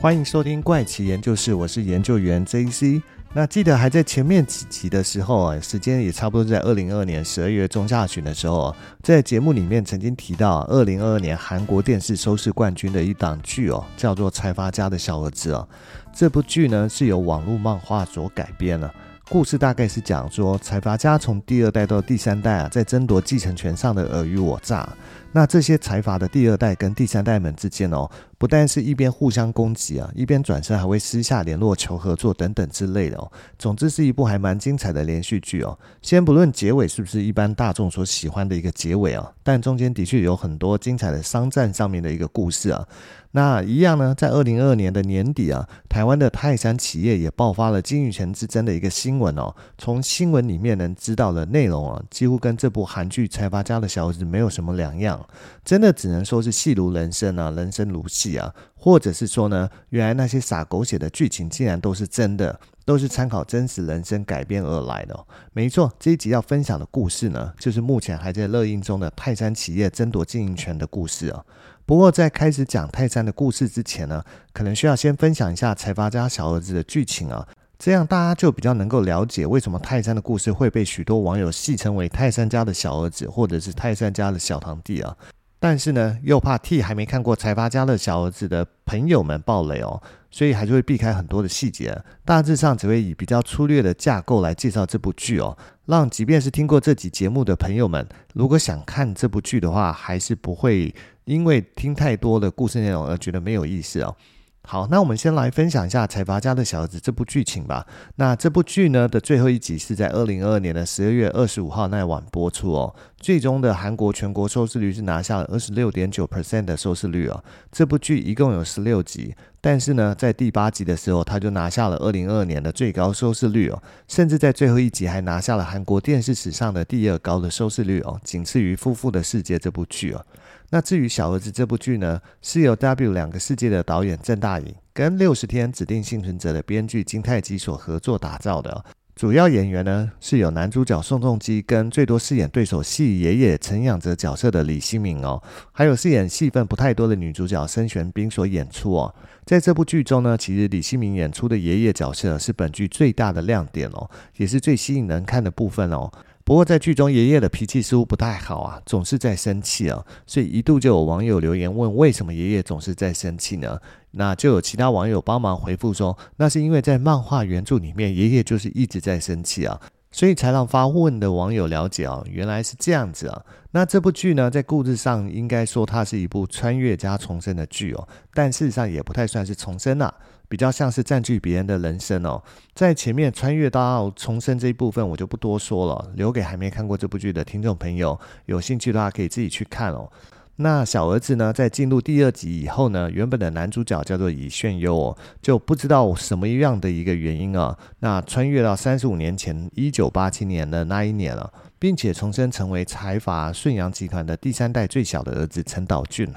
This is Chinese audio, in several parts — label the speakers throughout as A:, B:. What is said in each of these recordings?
A: 欢迎收听怪奇研究室，我是研究员 JC。那记得还在前面几集的时候啊，时间也差不多在二零二二年十二月中下旬的时候，在节目里面曾经提到二零二二年韩国电视收视冠军的一档剧哦，叫做《财阀家的小儿子》哦。这部剧呢是由网络漫画所改编的。故事大概是讲说，财阀家从第二代到第三代啊，在争夺继承权上的尔虞我诈。那这些财阀的第二代跟第三代们之间哦，不但是一边互相攻击啊，一边转身还会私下联络求合作等等之类的哦。总之是一部还蛮精彩的连续剧哦。先不论结尾是不是一般大众所喜欢的一个结尾啊，但中间的确有很多精彩的商战上面的一个故事啊。那一样呢，在二零二二年的年底啊，台湾的泰山企业也爆发了经营权之争的一个新闻哦。从新闻里面能知道的内容啊，几乎跟这部韩剧《财阀家的小儿子》没有什么两样，真的只能说是戏如人生啊，人生如戏啊，或者是说呢，原来那些洒狗血的剧情竟然都是真的，都是参考真实人生改编而来的。没错，这一集要分享的故事呢，就是目前还在热映中的泰山企业争夺经营权的故事啊。不过，在开始讲泰山的故事之前呢，可能需要先分享一下财阀家小儿子的剧情啊，这样大家就比较能够了解为什么泰山的故事会被许多网友戏称为泰山家的小儿子，或者是泰山家的小堂弟啊。但是呢，又怕替还没看过财阀家的小儿子的朋友们爆雷哦，所以还是会避开很多的细节，大致上只会以比较粗略的架构来介绍这部剧哦，让即便是听过这集节目的朋友们，如果想看这部剧的话，还是不会。因为听太多的故事内容而觉得没有意思哦。好，那我们先来分享一下《财阀家的小儿子》这部剧情吧。那这部剧呢的最后一集是在二零二二年的十二月二十五号那晚播出哦。最终的韩国全国收视率是拿下了二十六点九 percent 的收视率哦。这部剧一共有十六集，但是呢，在第八集的时候，他就拿下了二零二二年的最高收视率哦，甚至在最后一集还拿下了韩国电视史上的第二高的收视率哦，仅次于《夫妇的世界》这部剧哦。那至于小儿子这部剧呢，是由 W 两个世界的导演郑大颖跟六十天指定幸存者的编剧金泰基所合作打造的。主要演员呢是有男主角宋仲基跟最多饰演对手戏爷爷陈仰哲角色的李熙民哦，还有饰演戏份不太多的女主角申玄彬所演出哦。在这部剧中呢，其实李熙民演出的爷爷角色是本剧最大的亮点哦，也是最吸引人看的部分哦。不过在剧中，爷爷的脾气似乎不太好啊，总是在生气啊，所以一度就有网友留言问，为什么爷爷总是在生气呢？那就有其他网友帮忙回复说，那是因为在漫画原著里面，爷爷就是一直在生气啊。所以才让发问的网友了解哦，原来是这样子啊。那这部剧呢，在故事上应该说它是一部穿越加重生的剧哦，但事实上也不太算是重生啊，比较像是占据别人的人生哦。在前面穿越到重生这一部分，我就不多说了，留给还没看过这部剧的听众朋友，有兴趣的话可以自己去看哦。那小儿子呢，在进入第二集以后呢，原本的男主角叫做李炫优哦，就不知道什么样的一个原因啊，那穿越到三十五年前一九八七年的那一年了，并且重生成为财阀顺阳集团的第三代最小的儿子陈导俊。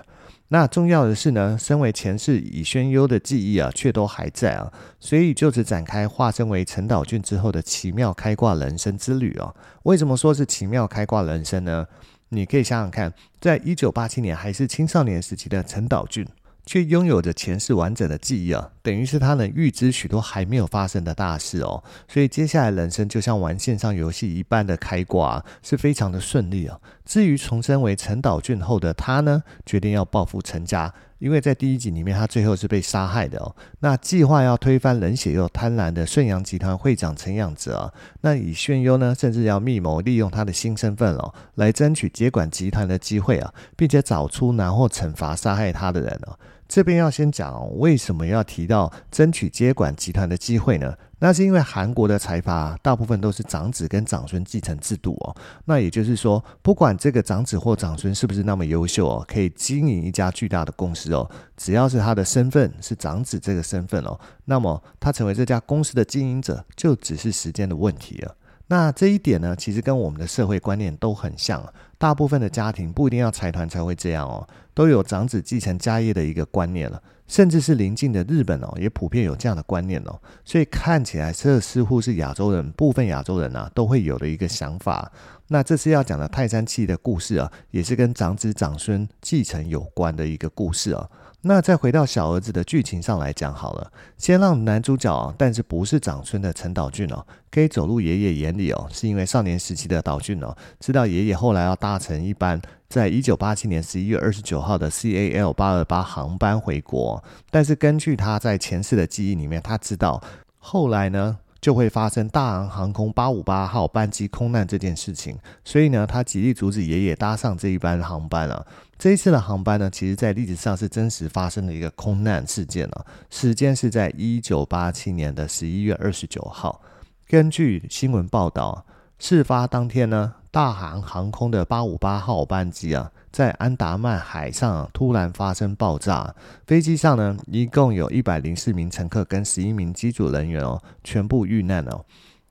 A: 那重要的是呢，身为前世乙轩幽的记忆啊，却都还在啊，所以就此展开化身为陈岛俊之后的奇妙开挂人生之旅哦。为什么说是奇妙开挂人生呢？你可以想想看，在一九八七年还是青少年时期的陈岛俊，却拥有着前世完整的记忆啊，等于是他能预知许多还没有发生的大事哦。所以接下来人生就像玩线上游戏一般的开挂，是非常的顺利啊。至于重生为陈岛俊后的他呢，决定要报复陈家。因为在第一集里面，他最后是被杀害的哦。那计划要推翻冷血又贪婪的顺阳集团会长陈养子啊，那以炫优呢，甚至要密谋利用他的新身份哦，来争取接管集团的机会啊，并且找出然后惩罚杀害他的人哦。这边要先讲，为什么要提到争取接管集团的机会呢？那是因为韩国的财阀大部分都是长子跟长孙继承制度哦。那也就是说，不管这个长子或长孙是不是那么优秀哦，可以经营一家巨大的公司哦，只要是他的身份是长子这个身份哦，那么他成为这家公司的经营者，就只是时间的问题了。那这一点呢，其实跟我们的社会观念都很像。大部分的家庭不一定要财团才会这样哦，都有长子继承家业的一个观念了。甚至是邻近的日本哦，也普遍有这样的观念哦，所以看起来这似乎是亚洲人部分亚洲人啊都会有的一个想法。那这次要讲的泰山企业的故事啊，也是跟长子长孙继承有关的一个故事啊。那再回到小儿子的剧情上来讲好了，先让男主角，但是不是长孙的陈岛俊哦，可以走入爷爷眼里哦，是因为少年时期的岛俊哦，知道爷爷后来要搭乘一班在一九八七年十一月二十九号的 CAL 八二八航班回国，但是根据他在前世的记忆里面，他知道后来呢。就会发生大韩航空八五八号班机空难这件事情，所以呢，他极力阻止爷爷搭上这一班航班啊。这一次的航班呢，其实在历史上是真实发生的一个空难事件啊，时间是在一九八七年的十一月二十九号。根据新闻报道，事发当天呢，大韩航空的八五八号班机啊。在安达曼海上突然发生爆炸，飞机上呢，一共有一百零四名乘客跟十一名机组人员哦，全部遇难哦。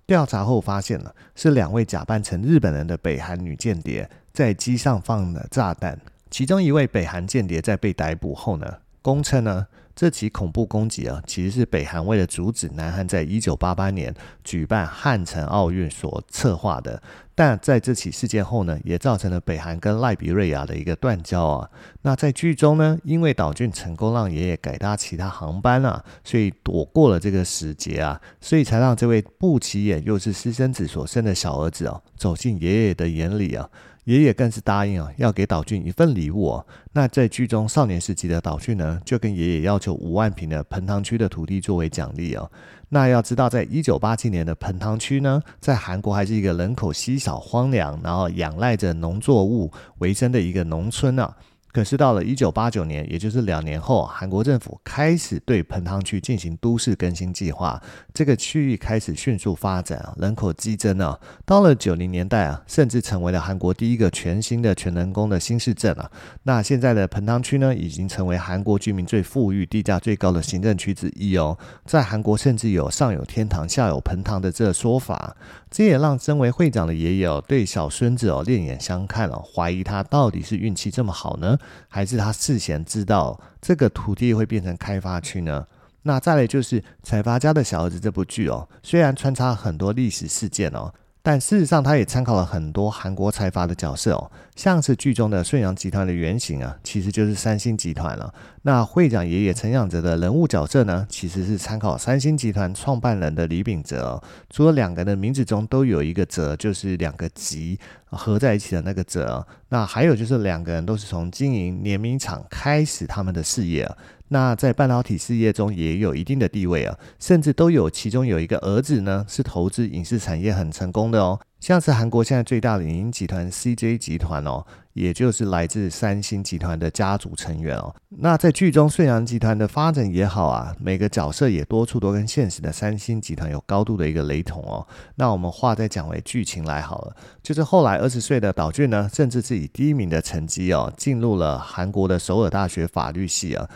A: 调查后发现了，是两位假扮成日本人的北韩女间谍在机上放了炸弹，其中一位北韩间谍在被逮捕后呢，供称呢。这起恐怖攻击啊，其实是北韩为了阻止南韩在一九八八年举办汉城奥运所策划的。但在这起事件后呢，也造成了北韩跟赖比瑞亚的一个断交啊。那在剧中呢，因为岛俊成功让爷爷改搭其他航班啊，所以躲过了这个时节啊，所以才让这位不起眼又是私生子所生的小儿子哦，走进爷爷的眼里啊。爷爷更是答应啊，要给岛俊一份礼物哦。那在剧中少年时期的岛俊呢，就跟爷爷要求五万坪的盆塘区的土地作为奖励哦。那要知道，在一九八七年的盆塘区呢，在韩国还是一个人口稀少、荒凉，然后仰赖着农作物为生的一个农村啊。可是到了一九八九年，也就是两年后，韩国政府开始对盆塘区进行都市更新计划，这个区域开始迅速发展，人口激增啊。到了九零年代啊，甚至成为了韩国第一个全新的全人工的新市镇啊。那现在的盆塘区呢，已经成为韩国居民最富裕、地价最高的行政区之一哦。在韩国，甚至有上有天堂、下有盆塘的这个说法。这也让身为会长的爷爷哦，对小孙子哦另眼相看哦，怀疑他到底是运气这么好呢，还是他事先知道这个土地会变成开发区呢？那再来就是《财阀家的小儿子》这部剧哦，虽然穿插很多历史事件哦。但事实上，他也参考了很多韩国财阀的角色哦，像是剧中的顺阳集团的原型啊，其实就是三星集团了。那会长爷爷陈仰哲的人物角色呢，其实是参考三星集团创办人的李秉哲。除了两个人的名字中都有一个哲，就是两个集合在一起的那个哲。那还有就是两个人都是从经营联名厂开始他们的事业。那在半导体事业中也有一定的地位啊，甚至都有其中有一个儿子呢，是投资影视产业很成功的哦，像是韩国现在最大的影音集团 CJ 集团哦，也就是来自三星集团的家族成员哦。那在剧中顺阳集团的发展也好啊，每个角色也多处都跟现实的三星集团有高度的一个雷同哦。那我们话再讲回剧情来好了，就是后来二十岁的岛俊呢，甚至是以第一名的成绩哦，进入了韩国的首尔大学法律系啊。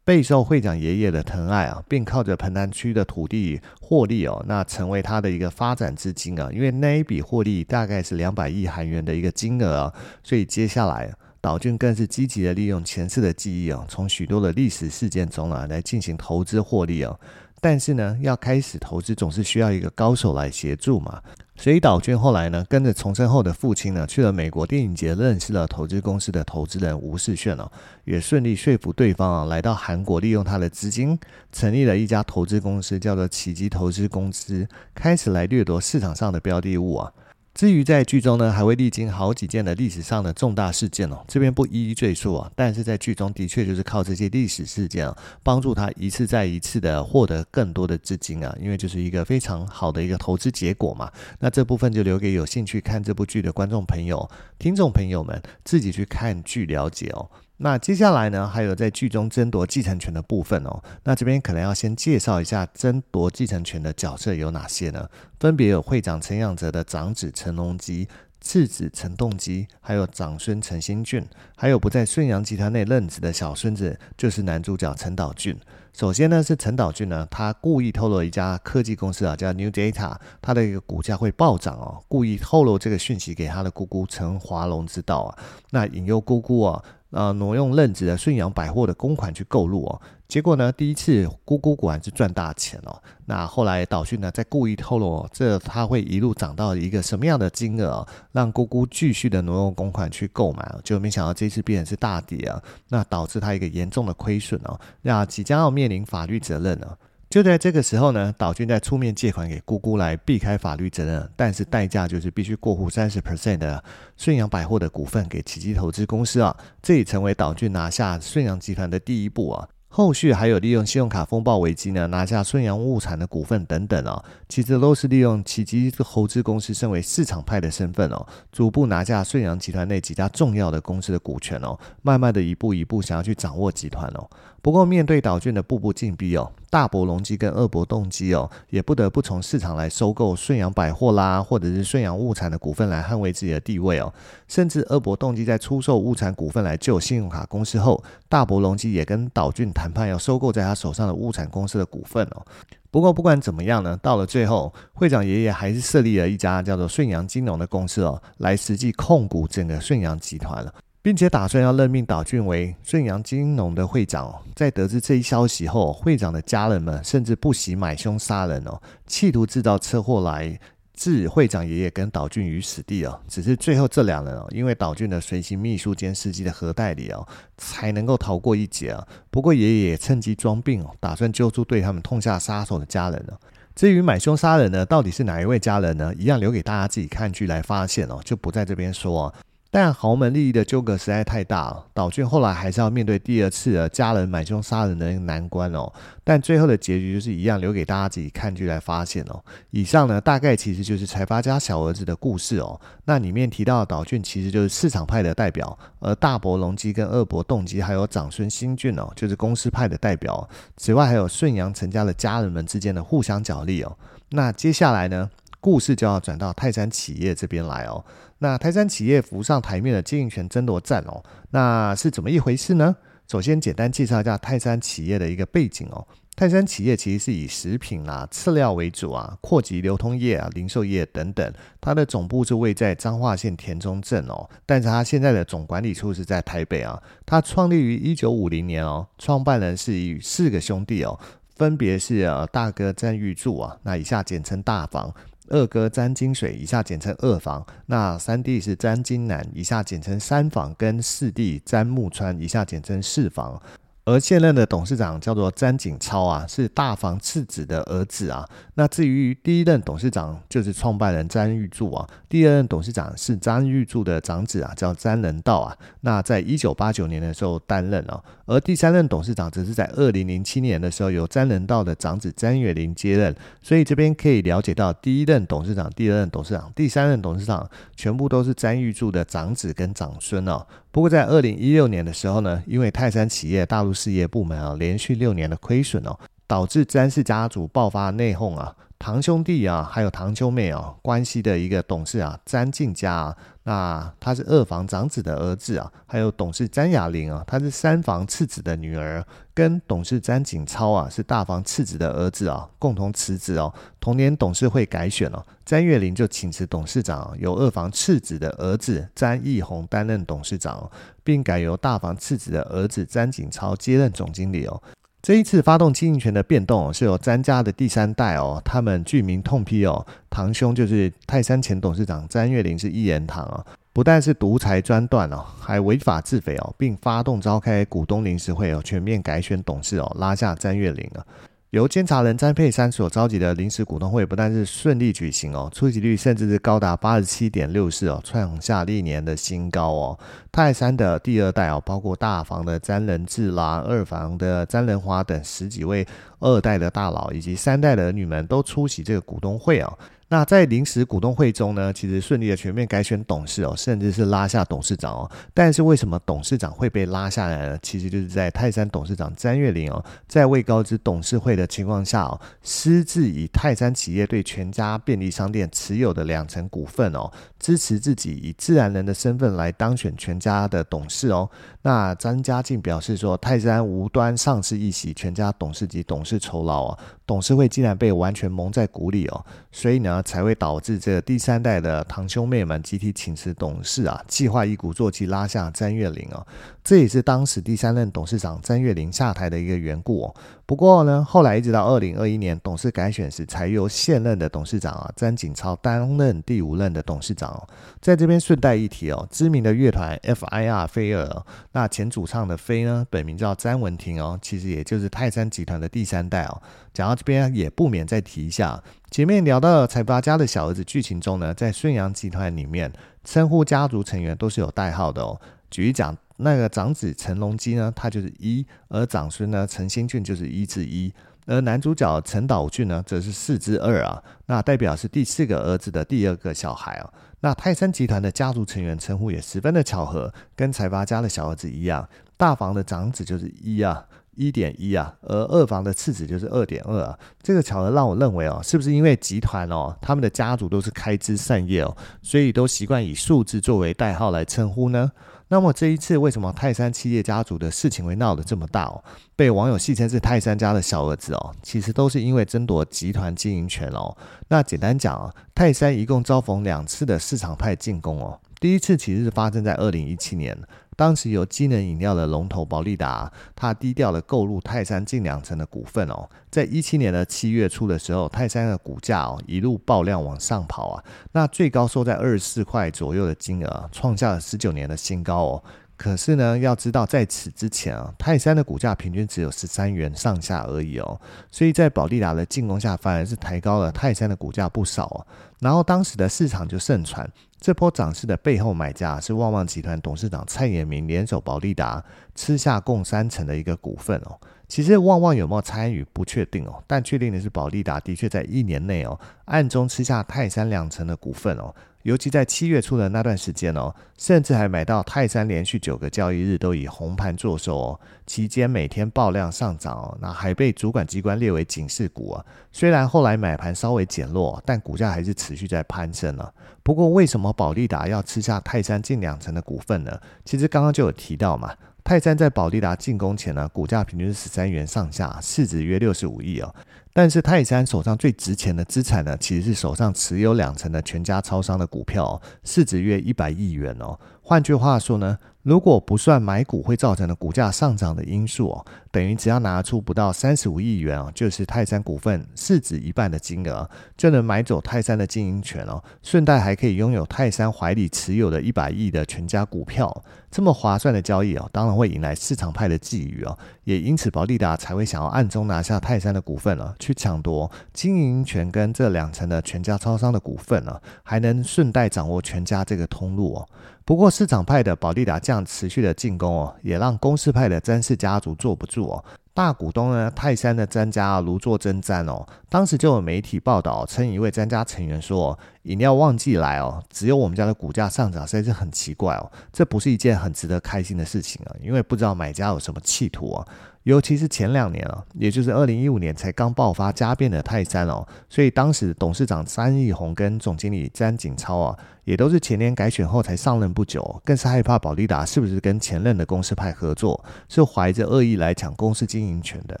A: 备受会长爷爷的疼爱啊，并靠着彭潭区的土地获利哦，那成为他的一个发展资金啊。因为那一笔获利大概是两百亿韩元的一个金额啊，所以接下来岛俊更是积极的利用前世的记忆啊，从许多的历史事件中啊来进行投资获利啊。但是呢，要开始投资总是需要一个高手来协助嘛。所以岛俊后来呢，跟着重生后的父亲呢，去了美国电影节，认识了投资公司的投资人吴世炫哦，也顺利说服对方啊，来到韩国，利用他的资金，成立了一家投资公司，叫做奇迹投资公司，开始来掠夺市场上的标的物啊。至于在剧中呢，还会历经好几件的历史上的重大事件哦，这边不一一赘述啊。但是在剧中的确就是靠这些历史事件啊，帮助他一次再一次的获得更多的资金啊，因为就是一个非常好的一个投资结果嘛。那这部分就留给有兴趣看这部剧的观众朋友、听众朋友们自己去看剧了解哦。那接下来呢，还有在剧中争夺继承权的部分哦。那这边可能要先介绍一下争夺继承权的角色有哪些呢？分别有会长陈仰哲的长子陈龙基、次子陈栋基，还有长孙陈新俊，还有不在顺阳集团内任职的小孙子，就是男主角陈岛俊。首先呢，是陈岛俊呢，他故意透露一家科技公司啊，叫 New Data，他的一个股价会暴涨哦，故意透露这个讯息给他的姑姑陈华龙知道啊，那引诱姑姑啊。呃，挪用任职的顺阳百货的公款去购入哦。结果呢，第一次姑姑果然是赚大钱哦。那后来岛俊呢，再故意透露，这他会一路涨到一个什么样的金额哦，让姑姑继续的挪用公款去购买，就没想到这次变成是大跌啊，那导致他一个严重的亏损哦，那即将要面临法律责任了。就在这个时候呢，岛俊在出面借款给姑姑来避开法律责任，但是代价就是必须过户三十 percent 的顺阳百货的股份给奇迹投资公司啊，这也成为岛俊拿下顺阳集团的第一步啊。后续还有利用信用卡风暴危机呢，拿下顺阳物产的股份等等哦，其实都是利用奇迹投资公司身为市场派的身份哦，逐步拿下顺阳集团内几家重要的公司的股权哦，慢慢的一步一步想要去掌握集团哦。不过，面对岛俊的步步进逼哦，大伯隆基跟二伯动机哦，也不得不从市场来收购顺阳百货啦，或者是顺阳物产的股份来捍卫自己的地位哦。甚至二伯动机在出售物产股份来救信用卡公司后，大伯隆基也跟岛俊谈判要收购在他手上的物产公司的股份哦。不过，不管怎么样呢，到了最后，会长爷爷还是设立了一家叫做顺阳金融的公司哦，来实际控股整个顺阳集团了。并且打算要任命岛俊为顺阳金融的会长。在得知这一消息后，会长的家人们甚至不惜买凶杀人哦，企图制造车祸来置会长爷爷跟岛俊于死地哦。只是最后这两人哦，因为岛俊的随行秘书兼司机的何代理哦，才能够逃过一劫啊。不过爷爷趁机装病哦，打算揪出对他们痛下杀手的家人了。至于买凶杀人呢，到底是哪一位家人呢？一样留给大家自己看剧来发现哦，就不在这边说。但豪门利益的纠葛实在太大了，岛俊后来还是要面对第二次的家人买凶杀人的难关哦。但最后的结局就是一样，留给大家自己看剧来发现哦。以上呢，大概其实就是财阀家小儿子的故事哦。那里面提到的岛俊其实就是市场派的代表，而大伯隆基跟二伯动机还有长孙新俊哦，就是公司派的代表。此外，还有顺阳陈家的家人们之间的互相角力哦。那接下来呢，故事就要转到泰山企业这边来哦。那泰山企业浮上台面的经营权争夺战哦，那是怎么一回事呢？首先简单介绍一下泰山企业的一个背景哦。泰山企业其实是以食品啊、饲料为主啊，扩及流通业啊、零售业等等。它的总部是位在彰化县田中镇哦，但是它现在的总管理处是在台北啊。它创立于一九五零年哦，创办人是以四个兄弟哦，分别是呃大哥詹玉柱啊，那以下简称大房。二哥詹金水，以下简称二房；那三弟是詹金南，以下简称三房；跟四弟詹木川，以下简称四房。而现任的董事长叫做詹景超啊，是大房次子的儿子啊。那至于第一任董事长就是创办人詹玉柱啊，第二任董事长是詹玉柱的长子啊，叫詹仁道啊。那在一九八九年的时候担任哦，而第三任董事长则是在二零零七年的时候由詹仁道的长子詹月林接任。所以这边可以了解到，第一任董事长、第二任董事长、第三任董事长全部都是詹玉柱的长子跟长孙哦。不过在二零一六年的时候呢，因为泰山企业大陆事业部门啊连续六年的亏损哦，导致詹氏家族爆发内讧啊。堂兄弟啊，还有堂兄妹啊，关系的一个董事啊，詹进家啊，那他是二房长子的儿子啊，还有董事詹雅玲啊，他是三房次子的女儿，跟董事詹景超啊，是大房次子的儿子啊，共同辞职哦。同年董事会改选了，詹月玲就请辞董事长，由二房次子的儿子詹义宏担任董事长，并改由大房次子的儿子詹景超接任总经理哦。这一次发动经营权的变动是由詹家的第三代哦，他们具名痛批哦，堂兄就是泰山前董事长詹月林是一言堂啊，不但是独裁专断哦，还违法自肥哦，并发动召开股东临时会哦，全面改选董事哦，拉下詹月林啊。由监察人詹佩山所召集的临时股东会，不但是顺利举行哦，出席率甚至是高达八十七点六四哦，创下历年的新高哦。泰山的第二代哦，包括大房的詹仁志啦，二房的詹仁华等十几位二代的大佬，以及三代的儿女们都出席这个股东会哦。那在临时股东会中呢，其实顺利的全面改选董事哦，甚至是拉下董事长哦。但是为什么董事长会被拉下来呢？其实就是在泰山董事长詹月林哦，在未告知董事会的情况下哦，私自以泰山企业对全家便利商店持有的两成股份哦，支持自己以自然人的身份来当选全家的董事哦。那詹家进表示说，泰山无端丧失一席全家董事及董事酬劳啊，董事会竟然被完全蒙在鼓里哦，所以呢才会导致这第三代的堂兄妹们集体请辞董事啊，计划一鼓作气拉下詹月玲哦，这也是当时第三任董事长詹月玲下台的一个缘故哦。不过呢，后来一直到二零二一年董事改选时，才由现任的董事长啊詹景超担任第五任的董事长哦。在这边顺带一提哦，知名的乐团 F.I.R. 飞儿，那前主唱的飞呢，本名叫詹文婷哦，其实也就是泰山集团的第三代哦。讲到这边也不免再提一下，前面聊到财阀家的小儿子剧情中呢，在顺阳集团里面称呼家族成员都是有代号的哦。举例讲。那个长子陈龙基呢，他就是一；而长孙呢，陈新俊就是一至一；而男主角陈导俊呢，则是四之二啊。那代表是第四个儿子的第二个小孩啊。那泰山集团的家族成员称呼也十分的巧合，跟财阀家的小儿子一样，大房的长子就是一啊，一点一啊；而二房的次子就是二点二啊。这个巧合让我认为哦，是不是因为集团哦，他们的家族都是开枝散叶哦，所以都习惯以数字作为代号来称呼呢？那么这一次为什么泰山企业家族的事情会闹得这么大哦？被网友戏称是泰山家的小儿子哦，其实都是因为争夺集团经营权哦。那简单讲啊，泰山一共遭逢两次的市场派进攻哦。第一次其实是发生在二零一七年。当时有机能饮料的龙头保利达，他低调的购入泰山近两成的股份哦。在一七年的七月初的时候，泰山的股价哦一路爆量往上跑啊，那最高收在二十四块左右的金额，创下了十九年的新高哦。可是呢，要知道在此之前啊，泰山的股价平均只有十三元上下而已哦，所以在保利达的进攻下，反而是抬高了泰山的股价不少哦。然后当时的市场就盛传，这波涨势的背后买家是旺旺集团董事长蔡衍明联手保利达吃下共三成的一个股份哦。其实旺旺有没有参与不确定哦，但确定的是保利达的确在一年内哦暗中吃下泰山两成的股份哦。尤其在七月初的那段时间哦，甚至还买到泰山连续九个交易日都以红盘作收哦，期间每天爆量上涨哦，那还被主管机关列为警示股啊。虽然后来买盘稍微减弱，但股价还是持续在攀升啊。不过为什么保利达要吃下泰山近两成的股份呢？其实刚刚就有提到嘛，泰山在保利达进攻前呢，股价平均是十三元上下，市值约六十五亿哦。但是泰山手上最值钱的资产呢，其实是手上持有两成的全家超商的股票，市值约一百亿元哦。换句话说呢，如果不算买股会造成的股价上涨的因素哦，等于只要拿出不到三十五亿元哦，就是泰山股份市值一半的金额，就能买走泰山的经营权哦，顺带还可以拥有泰山怀里持有的一百亿的全家股票，这么划算的交易哦，当然会引来市场派的觊觎哦，也因此保利达才会想要暗中拿下泰山的股份了，去抢夺经营权跟这两层的全家超商的股份了，还能顺带掌握全家这个通路哦。不过市场派的保利达这样持续的进攻哦，也让公司派的詹氏家族坐不住哦。大股东呢，泰山的詹家如坐针毡哦。当时就有媒体报道称，一位詹家成员说：“饮料旺季来哦，只有我们家的股价上涨，实在是很奇怪哦。这不是一件很值得开心的事情啊，因为不知道买家有什么企图啊。”尤其是前两年啊，也就是二零一五年才刚爆发家变的泰山哦，所以当时董事长詹义宏跟总经理詹景超啊，也都是前年改选后才上任不久，更是害怕保利达是不是跟前任的公司派合作，是怀着恶意来抢公司经营权的。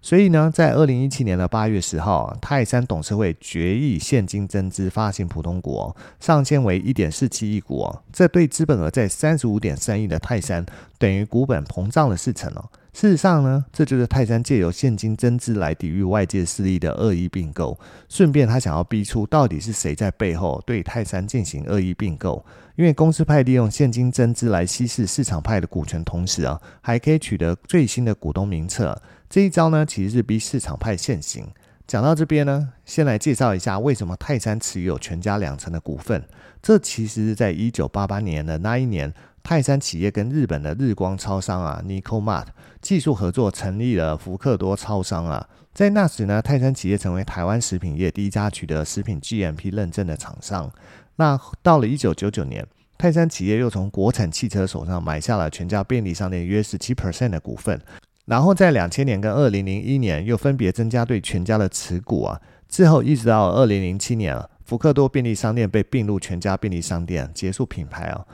A: 所以呢，在二零一七年的八月十号，泰山董事会决议现金增资发行普通股，上限为一点四七亿股哦，这对资本额在三十五点三亿的泰山，等于股本膨胀了四成哦。事实上呢，这就是泰山借由现金增资来抵御外界势力的恶意并购，顺便他想要逼出到底是谁在背后对泰山进行恶意并购。因为公司派利用现金增资来稀释市场派的股权，同时啊，还可以取得最新的股东名册。这一招呢，其实是逼市场派现行。讲到这边呢，先来介绍一下为什么泰山持有全家两成的股份。这其实是在一九八八年的那一年。泰山企业跟日本的日光超商啊，Nico Mart 技术合作成立了福克多超商啊。在那时呢，泰山企业成为台湾食品业第一家取得食品 GMP 认证的厂商。那到了一九九九年，泰山企业又从国产汽车手上买下了全家便利商店约十七 percent 的股份。然后在两千年跟二零零一年又分别增加对全家的持股啊。之后一直到二零零七年，福克多便利商店被并入全家便利商店，结束品牌啊。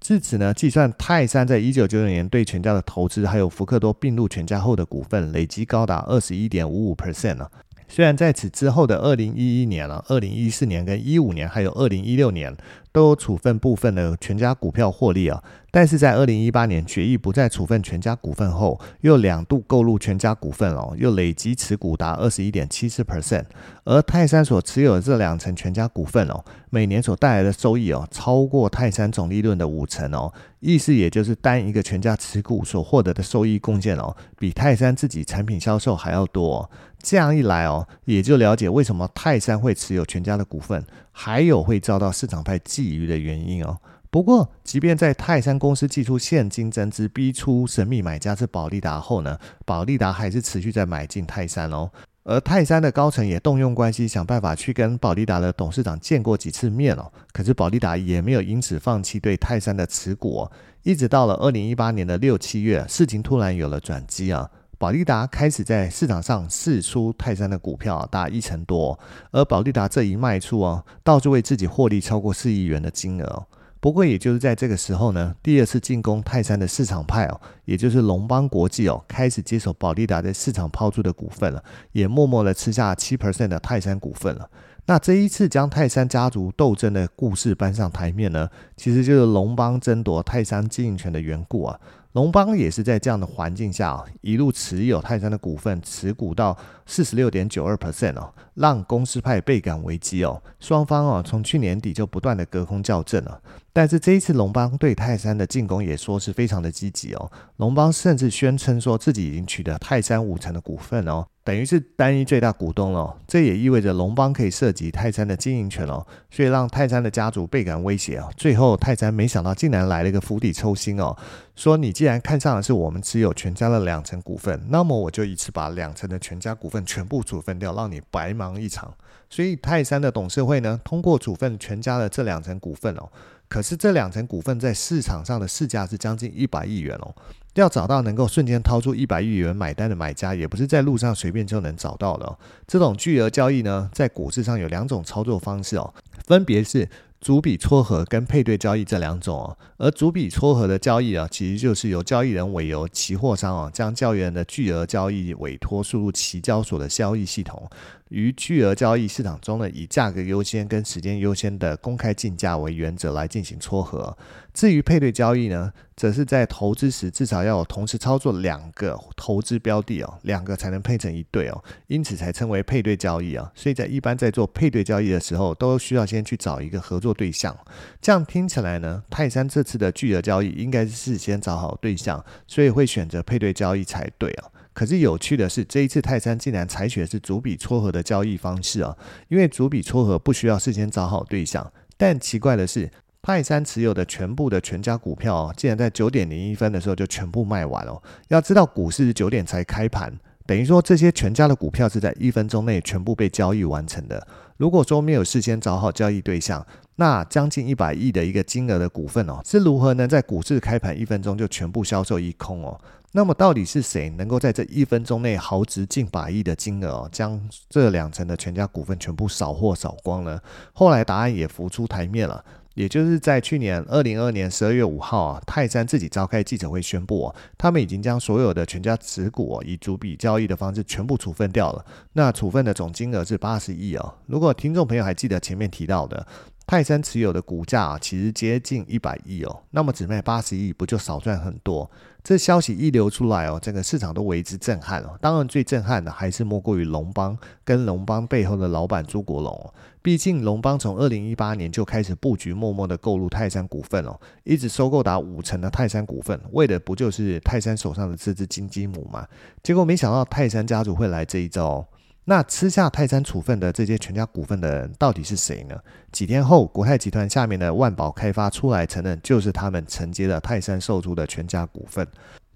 A: 至此呢，计算泰山在一九九九年对全家的投资，还有福克多并入全家后的股份，累计高达二十一点五五 percent 了。虽然在此之后的二零一一年了、二零一四年跟一五年，还有二零一六年，都有处分部分的全家股票获利啊，但是在二零一八年决议不再处分全家股份后，又两度购入全家股份哦，又累积持股达二十一点七四 percent，而泰山所持有的这两成全家股份哦，每年所带来的收益哦，超过泰山总利润的五成哦，意思也就是单一个全家持股所获得的收益贡献哦，比泰山自己产品销售还要多哦，这样一来哦，也就了解为什么泰山会持有全家的股份。还有会遭到市场派觊觎的原因哦。不过，即便在泰山公司寄出现金增资，逼出神秘买家是保利达后呢，保利达还是持续在买进泰山哦。而泰山的高层也动用关系，想办法去跟保利达的董事长见过几次面哦。可是保利达也没有因此放弃对泰山的持股。一直到了二零一八年的六七月，事情突然有了转机啊。保利达开始在市场上释出泰山的股票，达一成多，而保利达这一卖出哦，倒是为自己获利超过四亿元的金额。不过，也就是在这个时候呢，第二次进攻泰山的市场派哦，也就是龙邦国际哦，开始接手保利达在市场抛出的股份了，也默默的吃下七 percent 的泰山股份了。那这一次将泰山家族斗争的故事搬上台面呢，其实就是龙邦争夺泰山经营权的缘故啊。龙邦也是在这样的环境下，一路持有泰山的股份，持股到四十六点九二 percent 哦，让公司派倍感危机哦。双方哦，从去年底就不断的隔空较阵了。但是这一次龙邦对泰山的进攻也说是非常的积极哦。龙邦甚至宣称说自己已经取得泰山五成的股份哦。等于是单一最大股东了，这也意味着龙邦可以涉及泰山的经营权哦，所以让泰山的家族倍感威胁哦。最后泰山没想到竟然来了一个釜底抽薪哦，说你既然看上的是我们持有全家的两成股份，那么我就一次把两成的全家股份全部处分掉，让你白忙一场。所以泰山的董事会呢，通过处分全家的这两成股份哦。可是这两成股份在市场上的市价是将近一百亿元哦。要找到能够瞬间掏出一百亿元买单的买家，也不是在路上随便就能找到的哦。这种巨额交易呢，在股市上有两种操作方式哦，分别是逐笔撮合跟配对交易这两种哦。而逐笔撮合的交易啊，其实就是由交易人委由期货商啊，将交易人的巨额交易委托输入期交所的交易系统。于巨额交易市场中呢，以价格优先跟时间优先的公开竞价为原则来进行撮合。至于配对交易呢，则是在投资时至少要有同时操作两个投资标的哦，两个才能配成一对哦，因此才称为配对交易啊。所以在一般在做配对交易的时候，都需要先去找一个合作对象。这样听起来呢，泰山这次的巨额交易应该是事先找好对象，所以会选择配对交易才对啊。可是有趣的是，这一次泰山竟然采取的是逐笔撮合的交易方式啊！因为逐笔撮合不需要事先找好对象，但奇怪的是，泰山持有的全部的全家股票啊，竟然在九点零一分的时候就全部卖完了。要知道，股市是九点才开盘，等于说这些全家的股票是在一分钟内全部被交易完成的。如果说没有事先找好交易对象，那将近一百亿的一个金额的股份哦，是如何能在股市开盘一分钟就全部销售一空哦？那么到底是谁能够在这一分钟内豪掷近百亿的金额哦，将这两层的全家股份全部扫货扫光呢？后来答案也浮出台面了，也就是在去年二零二二年十二月五号啊，泰山自己召开记者会宣布哦，他们已经将所有的全家持股哦，以逐笔交易的方式全部处分掉了。那处分的总金额是八十亿哦。如果听众朋友还记得前面提到的。泰山持有的股价啊，其实接近一百亿哦，那么只卖八十亿，不就少赚很多？这消息一流出来哦，整个市场都为之震撼哦。当然，最震撼的还是莫过于龙邦跟龙邦背后的老板朱国龙哦。毕竟龙邦从二零一八年就开始布局，默默的购入泰山股份哦，一直收购达五成的泰山股份，为的不就是泰山手上的这只金鸡母吗？结果没想到泰山家族会来这一招。那吃下泰山处分的这些全家股份的人到底是谁呢？几天后，国泰集团下面的万宝开发出来承认，就是他们承接了泰山售出的全家股份。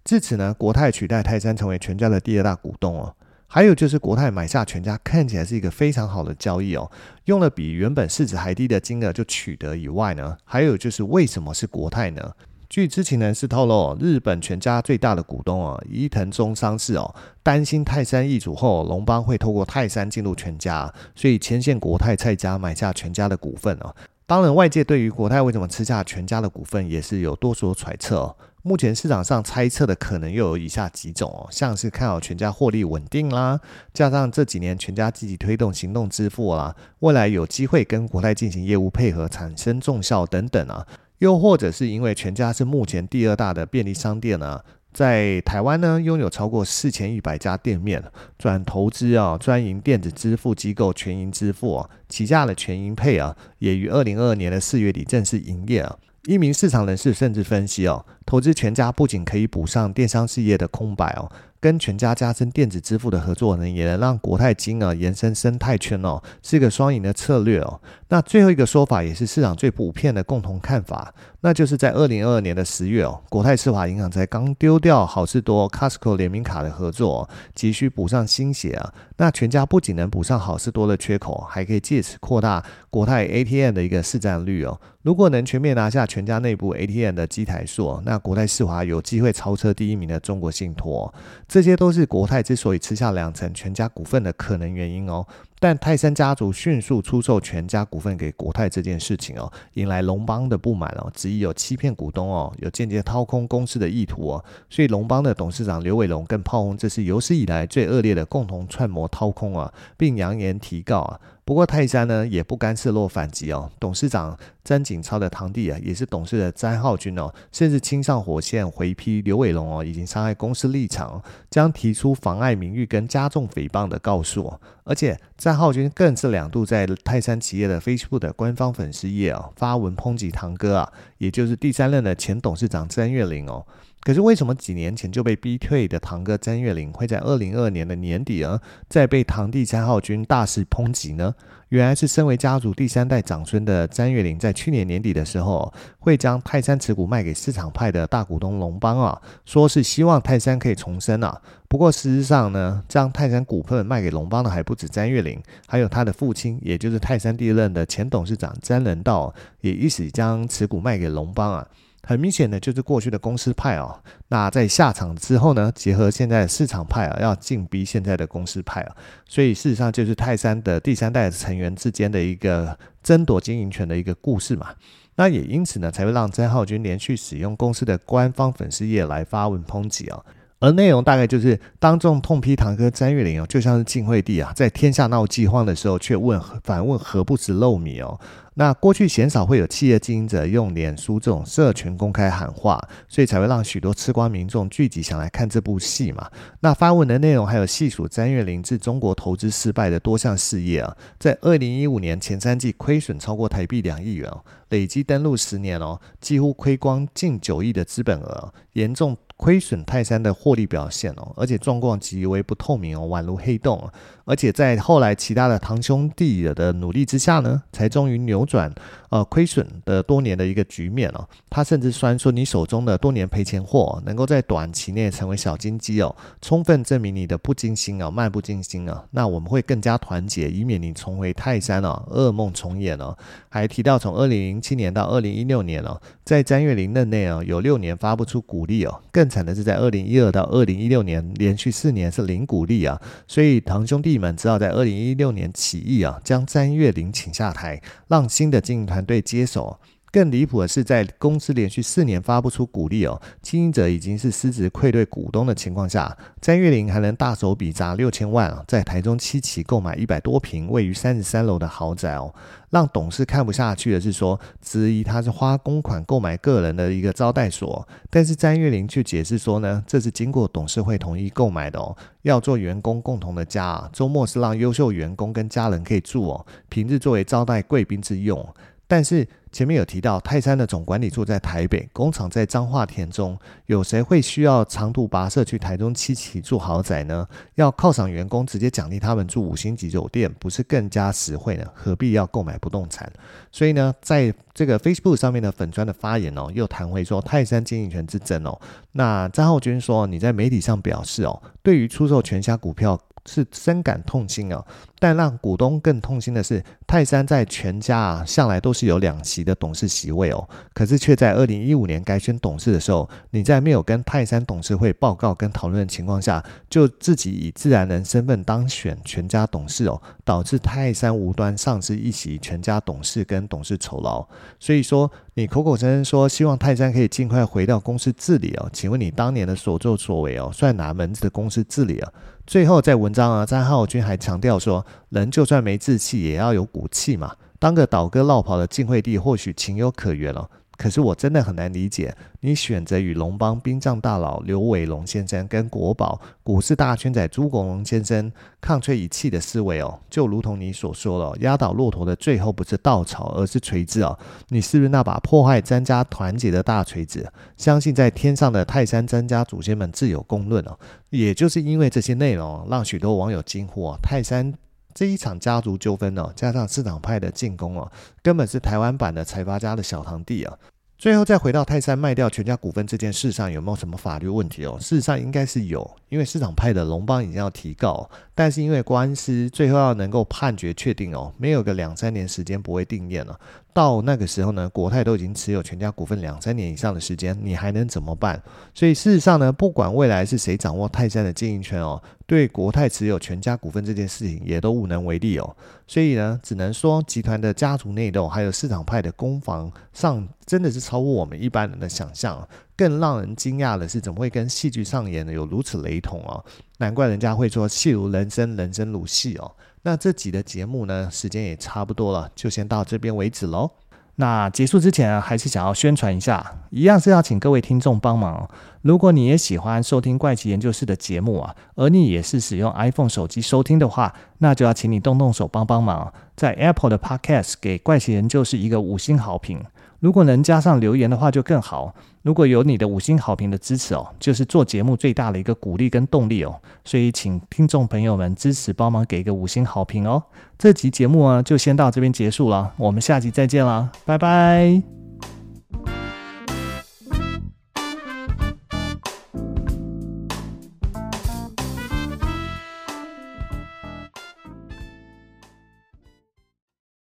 A: 至此呢，国泰取代泰山成为全家的第二大股东哦。还有就是国泰买下全家，看起来是一个非常好的交易哦，用了比原本市值还低的金额就取得以外呢，还有就是为什么是国泰呢？据知情人士透露，日本全家最大的股东哦，伊藤忠商事哦，担心泰山易主后，龙邦会透过泰山进入全家，所以牵线国泰蔡家买下全家的股份哦。当然，外界对于国泰为什么吃下全家的股份也是有多所揣测哦。目前市场上猜测的可能又有以下几种哦，像是看好全家获利稳定啦，加上这几年全家积极推动行动支付啦，未来有机会跟国泰进行业务配合，产生重效等等啊，又或者是因为全家是目前第二大的便利商店啊。在台湾呢，拥有超过四千一百家店面，转投资啊，专营电子支付机构全银支付啊，旗下的全银配啊，也于二零二二年的四月底正式营业啊。一名市场人士甚至分析哦，投资全家不仅可以补上电商事业的空白哦。跟全家加深电子支付的合作呢，也能让国泰金啊延伸生态圈哦，是一个双赢的策略哦。那最后一个说法也是市场最普遍的共同看法，那就是在二零二二年的十月哦，国泰世华银行才刚丢掉好事多 Costco 联名卡的合作，急需补上新血啊。那全家不仅能补上好事多的缺口，还可以借此扩大国泰 ATM 的一个市占率哦。如果能全面拿下全家内部 ATM 的机台数，那国泰世华有机会超车第一名的中国信托。这些都是国泰之所以吃下两成全家股份的可能原因哦。但泰森家族迅速出售全家股份给国泰这件事情哦，引来龙邦的不满哦，质疑有欺骗股东哦，有间接掏空公司的意图哦。所以龙邦的董事长刘伟龙更炮轰这是有史以来最恶劣的共同串谋掏空啊，并扬言提告啊。不过泰山呢也不甘示弱反击哦，董事长詹景超的堂弟啊，也是董事的詹浩军哦，甚至亲上火线回批刘伟龙哦，已经伤害公司立场，将提出妨碍名誉跟加重诽谤的告诉哦，而且詹浩军更是两度在泰山企业的 Facebook 的官方粉丝页啊发文抨击堂哥啊，也就是第三任的前董事长詹月龄哦。可是为什么几年前就被逼退的堂哥詹月龄会在二零二二年的年底啊，再被堂弟詹浩军大肆抨击呢？原来是身为家族第三代长孙的詹月龄，在去年年底的时候，会将泰山持股卖给市场派的大股东龙邦啊，说是希望泰山可以重生啊。不过事实上呢，将泰山股份卖给龙邦的还不止詹月龄，还有他的父亲，也就是泰山第一任的前董事长詹仁道，也一起将持股卖给龙邦啊。很明显的就是过去的公司派哦，那在下场之后呢，结合现在市场派啊，要进逼现在的公司派啊，所以事实上就是泰山的第三代成员之间的一个争夺经营权的一个故事嘛。那也因此呢，才会让曾浩军连续使用公司的官方粉丝页来发文抨击啊。而内容大概就是当众痛批堂哥詹月玲哦，就像是晋惠帝啊，在天下闹饥荒的时候，却问反问何不食肉糜哦。那过去鲜少会有企业经营者用脸书这种社群公开喊话，所以才会让许多吃瓜民众聚集想来看这部戏嘛。那发文的内容还有细数詹月玲自中国投资失败的多项事业啊，在二零一五年前三季亏损超过台币两亿元哦，累计登录十年哦，几乎亏光近九亿的资本额，严重。亏损泰山的获利表现哦，而且状况极为不透明哦，宛如黑洞。而且在后来其他的堂兄弟的努力之下呢，才终于扭转呃亏损的多年的一个局面哦。他甚至虽然说你手中的多年赔钱货能够在短期内成为小金鸡哦，充分证明你的不精心啊，漫不经心啊。那我们会更加团结，以免你重回泰山哦，噩梦重演哦。还提到从二零零七年到二零一六年哦，在詹月龄任内哦，有六年发不出股利哦。更惨的是在二零一二到二零一六年连续四年是零股利啊。所以堂兄弟。们只好在二零一六年起义啊，将詹月龄请下台，让新的经营团队接手。更离谱的是，在公司连续四年发不出股利哦，经营者已经是失职愧对股东的情况下，詹月玲还能大手笔砸六千万啊，在台中七期购买一百多坪位于三十三楼的豪宅哦，让董事看不下去的是说，质疑他是花公款购买个人的一个招待所，但是詹月玲却解释说呢，这是经过董事会同意购买的哦，要做员工共同的家，周末是让优秀员工跟家人可以住哦，平日作为招待贵宾之用。但是前面有提到，泰山的总管理处在台北，工厂在彰化田中，有谁会需要长途跋涉去台中七期住豪宅呢？要犒赏员工，直接奖励他们住五星级酒店，不是更加实惠呢？何必要购买不动产？所以呢，在这个 Facebook 上面的粉砖的发言哦，又谈回说泰山经营权之争哦。那张浩钧说，你在媒体上表示哦，对于出售全家股票是深感痛心哦。但让股东更痛心的是，泰山在全家啊向来都是有两席的董事席位哦，可是却在二零一五年改选董事的时候，你在没有跟泰山董事会报告跟讨论的情况下，就自己以自然人身份当选全家董事哦，导致泰山无端丧失一席全家董事跟董事酬劳。所以说，你口口声声说希望泰山可以尽快回到公司治理哦，请问你当年的所作所为哦，算哪门子的公司治理啊？最后在文章啊，张浩军还强调说，人就算没志气，也要有骨气嘛。当个倒戈落跑的晋惠帝，或许情有可原了。可是我真的很难理解，你选择与龙邦殡葬大佬刘伟龙先生跟国宝股市大圈仔朱国龙先生抗吹一气的思维哦，就如同你所说了，压倒骆驼的最后不是稻草，而是锤子哦。你是不是那把破坏詹家团结的大锤子？相信在天上的泰山詹家祖先们自有公论哦。也就是因为这些内容，让许多网友惊呼啊，泰山。这一场家族纠纷哦，加上市场派的进攻哦，根本是台湾版的财阀家的小堂弟啊。最后再回到泰山卖掉全家股份这件事上，有没有什么法律问题哦？事实上应该是有，因为市场派的龙邦已经要提告，但是因为官司最后要能够判决确定哦，没有个两三年时间不会定谳了。到那个时候呢，国泰都已经持有全家股份两三年以上的时间，你还能怎么办？所以事实上呢，不管未来是谁掌握泰山的经营权哦，对国泰持有全家股份这件事情也都无能为力哦。所以呢，只能说集团的家族内斗还有市场派的攻防上，真的是超乎我们一般人的想象。更让人惊讶的是，怎么会跟戏剧上演的有如此雷同哦？难怪人家会说戏如人生，人生如戏哦。那这集的节目呢，时间也差不多了，就先到这边为止喽。那结束之前啊，还是想要宣传一下，一样是要请各位听众帮忙。如果你也喜欢收听怪奇研究室的节目啊，而你也是使用 iPhone 手机收听的话，那就要请你动动手帮帮忙，在 Apple 的 Podcast 给怪奇研究室一个五星好评。如果能加上留言的话，就更好。如果有你的五星好评的支持哦，就是做节目最大的一个鼓励跟动力哦。所以，请听众朋友们支持，帮忙给一个五星好评哦。这集节目啊，就先到这边结束了，我们下集再见啦，拜拜。